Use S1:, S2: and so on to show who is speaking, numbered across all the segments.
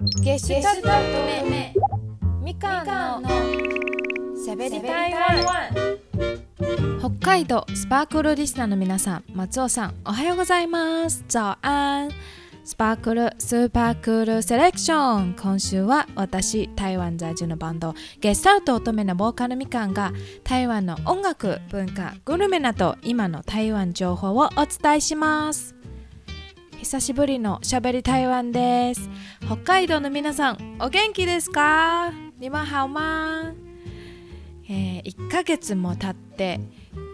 S1: ゲシュタルト目みかんのしゃべり台湾北海道スパークルリスナーの皆さん松尾さんおはようございます。早安スパークルスーパークールセレクション今週は私台湾在住のバンドゲスタート乙女のボーカルみかんが台湾の音楽文化グルメなど今の台湾情報をお伝えします。久しぶりのしゃべり台湾です。北海道の皆さんお元気ですか？你们好吗、えー、1ヶ月も経って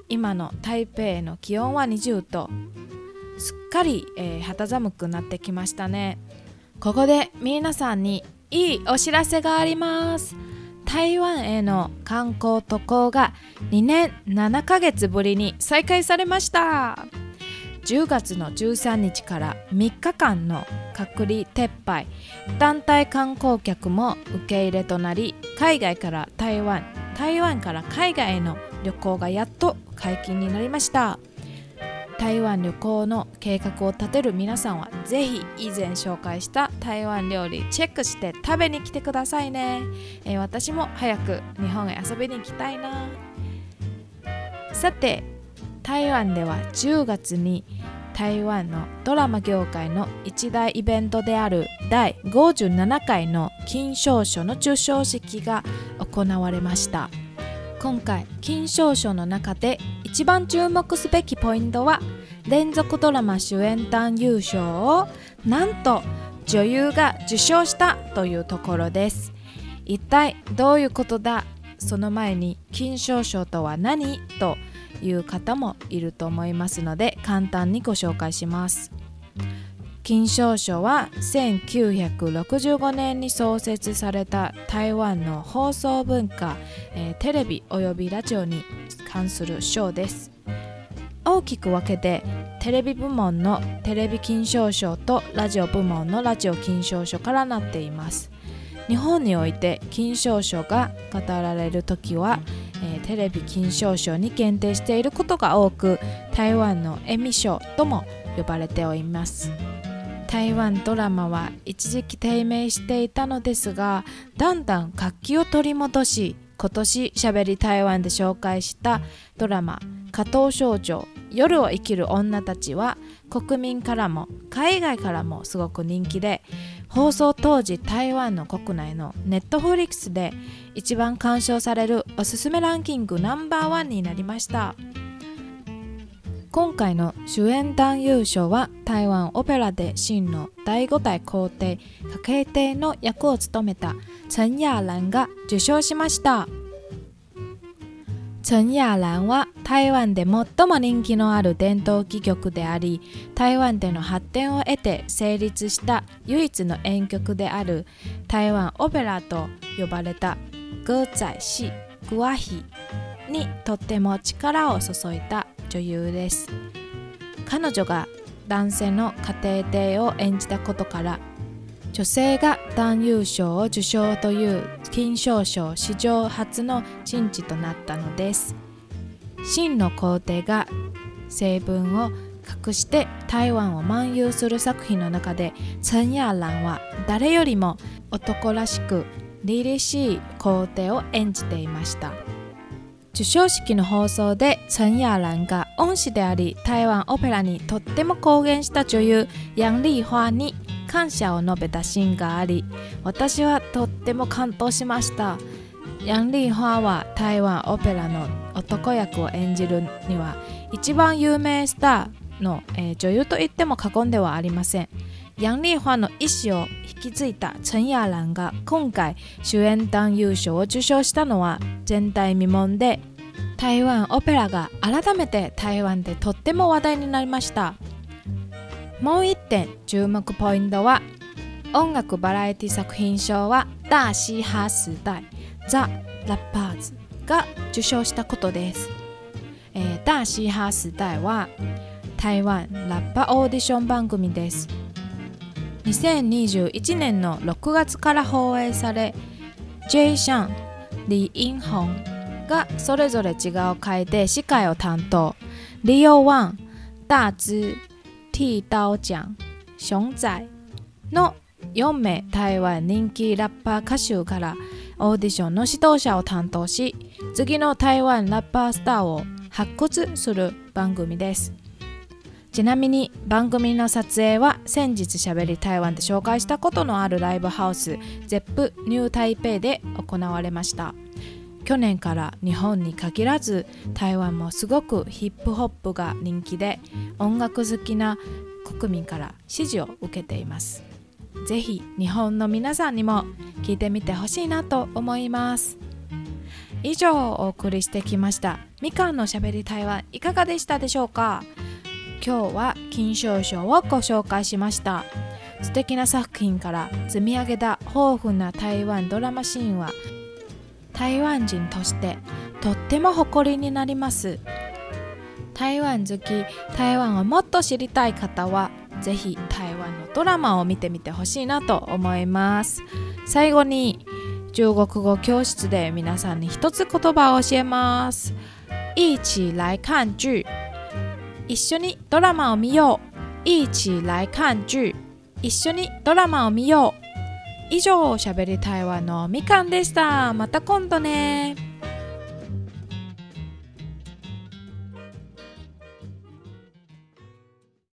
S1: 今の台北の気温は20度。すっかり、えー、肌寒くなってきましたね。ここで皆さんにいいお知らせがあります。台湾への観光渡航が2年7ヶ月ぶりに再開されました。10月の13日から3日間の隔離撤廃。団体観光客も受け入れとなり海外から台湾台湾から海外への旅行がやっと解禁になりました。台湾旅行の計画を立てる皆さんはぜひ以前紹介した台湾料理チェックして食べに来てくださいね、えー、私も早く日本へ遊びに行きたいな。さて台湾では10月に台湾のドラマ業界の一大イベントである第57回の金賞賞の授賞式が行われました。今回金賞賞の中で一番注目すべきポイントは連続ドラマ主演男優賞をなんと女優が受賞したというところです。一体どういうことだ？その前に金賞賞とは何？という方もいると思いますので簡単にご紹介します。金賞賞は1965年に創設された台湾の放送文化、えー、テレビおよびラジオに関する賞です。大きく分けてテレビ部門のテレビ金賞賞とラジオ部門のラジオ金賞賞からなっています。日本において金賞賞が語られる時はえー、テレビ金賞賞に限定していることが多く台湾のエミ賞とも呼ばれております。台湾ドラマは一時期低迷していたのですがだんだん活気を取り戻し今年しゃべり台湾で紹介したドラマ「加藤少女夜を生きる女たち」は国民からも海外からもすごく人気で放送当時台湾の国内のネットフリックスで一番鑑賞されるおすすめランキングナンバーワンになりました。今回の主演男優賞は台湾オペラで真の第5代皇帝家系帝の役を務めた陳雅蘭が受賞しました。陳雅蘭は台湾で最も人気のある伝統戯曲であり台湾での発展を得て成立した唯一の演曲である台湾オペラと呼ばれた歌仔戏グワヒにとっても力を注いだ女優です。彼女が男性の家庭帝を演じたことから女性が男優賞を受賞という金賞賞史上初の珍事となったのです。真の皇帝が成分を隠して台湾を漫遊する作品の中で陳ヤ蘭は誰よりも男らしく凛々しい皇帝を演じていました。授賞式の放送で陳ヤ蘭が恩師であり台湾オペラにとっても公言した女優ヤン・リー・ファーに感謝を述べたシーンがあり私はとっても感動しました。ヤン・リー・ハーは台湾オペラの男役を演じるには一番有名スターの、えー、女優と言っても過言ではありません。ヤン・リー・ハーの意思を引き継いだチェン・ヤーランが今回主演男優賞を受賞したのは前代未聞で台湾オペラが改めて台湾でとっても話題になりました。もう一点注目ポイントは音楽バラエティ作品賞は大嘻哈時代ザ・ラッパーズが受賞したことです、えー、大嘻哈時代は台湾ラッパオーディション番組です。2021年の6月から放映され J シャン、リ・インホンがそれぞれ違う回で司会を担当。リオ・ワン、大ズ、剃刀奖、熊仔の4名台湾人気ラッパー歌手からオーディションの指導者を担当し次の台湾ラッパースターを発掘する番組です。ちなみに番組の撮影は先日しゃべり台湾で紹介したことのあるライブハウス ZEP ニュー台北で行われました。去年から日本に限らず台湾もすごくヒップホップが人気で音楽好きな国民から支持を受けています。ぜひ日本の皆さんにも聞いてみてほしいなと思います。以上お送りしてきました。みかんのしゃべり台湾いかがでしたでしょうか？今日は金賞賞をご紹介しました。素敵な作品から積み上げた豊富な台湾ドラマシーンは台湾人としてとっても誇りになります。台湾好き台湾をもっと知りたい方はぜひ台湾のドラマを見てみてほしいなと思います。最後に中国語教室で皆さんに一つ言葉を教えます。一起来看劇一緒にドラマを見よう。一起来看劇一緒にドラマを見よう。以上しゃべり台湾のみかんでした。また今度ね。